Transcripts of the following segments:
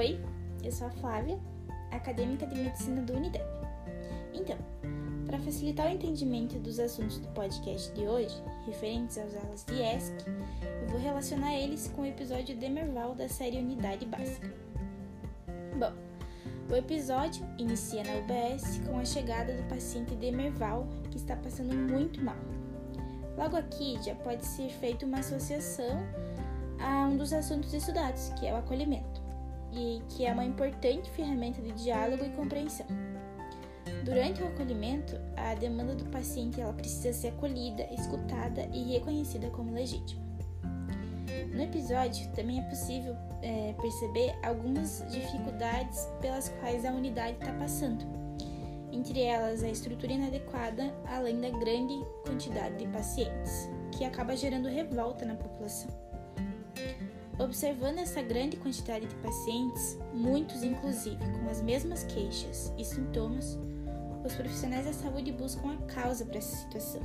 Oi, eu sou a Flávia, acadêmica de medicina do Unidep. Então, para facilitar o entendimento dos assuntos do podcast de hoje, referentes às aulas de ESC, eu vou relacionar eles com o episódio Demerval da série Unidade Básica. Bom, o episódio inicia na UBS com a chegada do paciente Demerval, que está passando muito mal. Logo aqui já pode ser feita uma associação a um dos assuntos estudados, que é o acolhimento, e que é uma importante ferramenta de diálogo e compreensão. Durante o acolhimento, a demanda do paciente ela precisa ser acolhida, escutada e reconhecida como legítima. No episódio, também é possível é, perceber algumas dificuldades pelas quais a unidade está passando, entre elas a estrutura inadequada, além da grande quantidade de pacientes, que acaba gerando revolta na população. Observando essa grande quantidade de pacientes, muitos inclusive com as mesmas queixas e sintomas, os profissionais da saúde buscam a causa para essa situação.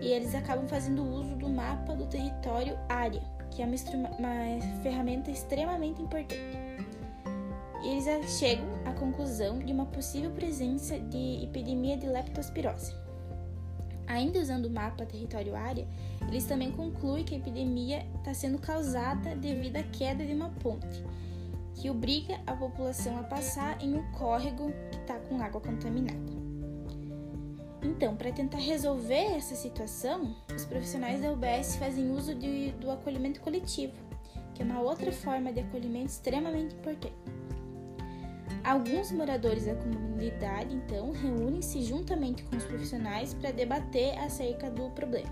E eles acabam fazendo uso do mapa do território área, que é uma, uma ferramenta extremamente importante. E eles chegam à conclusão de uma possível presença de epidemia de leptospirose. Ainda usando o mapa território área, eles também concluem que a epidemia está sendo causada devido à queda de uma ponte que obriga a população a passar em um córrego que está com água contaminada. Então, para tentar resolver essa situação, os profissionais da UBS fazem uso de, do acolhimento coletivo, que é uma outra forma de acolhimento extremamente importante. Alguns moradores da comunidade, então, reúnem-se juntamente com os profissionais para debater acerca do problema.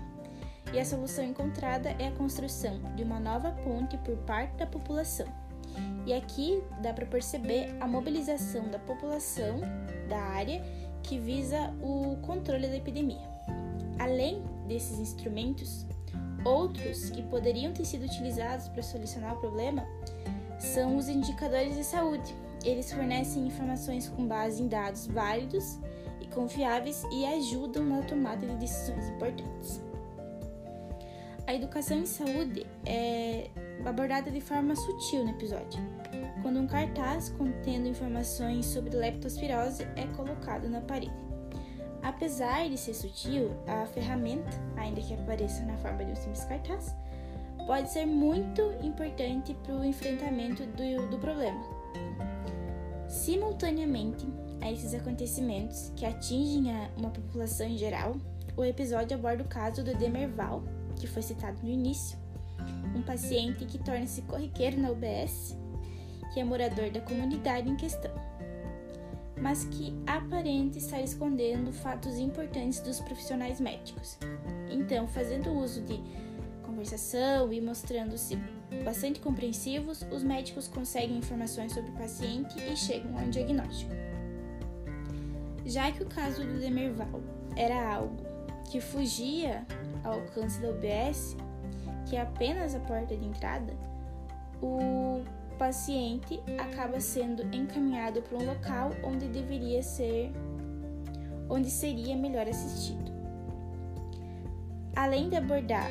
E a solução encontrada é a construção de uma nova ponte por parte da população e aqui dá para perceber a mobilização da população da área que visa o controle da epidemia. Além desses instrumentos, outros que poderiam ter sido utilizados para solucionar o problema são os indicadores de saúde. Eles fornecem informações com base em dados válidos e confiáveis e ajudam na tomada de decisões importantes. A educação em saúde é abordada de forma sutil no episódio, quando um cartaz contendo informações sobre leptospirose é colocado na parede. Apesar de ser sutil, a ferramenta, ainda que apareça na forma de um simples cartaz, pode ser muito importante para o enfrentamento do, do problema. Simultaneamente a esses acontecimentos que atingem a, uma população em geral, o episódio aborda o caso do Demerval, que foi citado no início, um paciente que torna-se corriqueiro na UBS, que é morador da comunidade em questão, mas que aparenta estar escondendo fatos importantes dos profissionais médicos. Então, fazendo uso de conversação e mostrando-se bastante compreensivos, os médicos conseguem informações sobre o paciente e chegam a um diagnóstico. Já que o caso do Demerval era algo que fugia ao alcance da UBS, que é apenas a porta de entrada, o paciente acaba sendo encaminhado para um local onde deveria ser onde seria melhor assistido. Além de abordar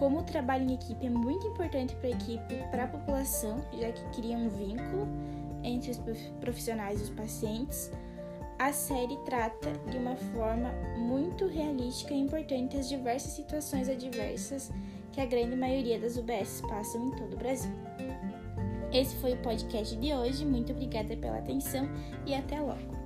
como o trabalho em equipe é muito importante para a equipe, para a população, já que cria um vínculo entre os profissionais e os pacientes, a série trata de uma forma muito realística e importante as diversas situações adversas que a grande maioria das UBS passam em todo o Brasil. Esse foi o podcast de hoje. Muito obrigada pela atenção e até logo.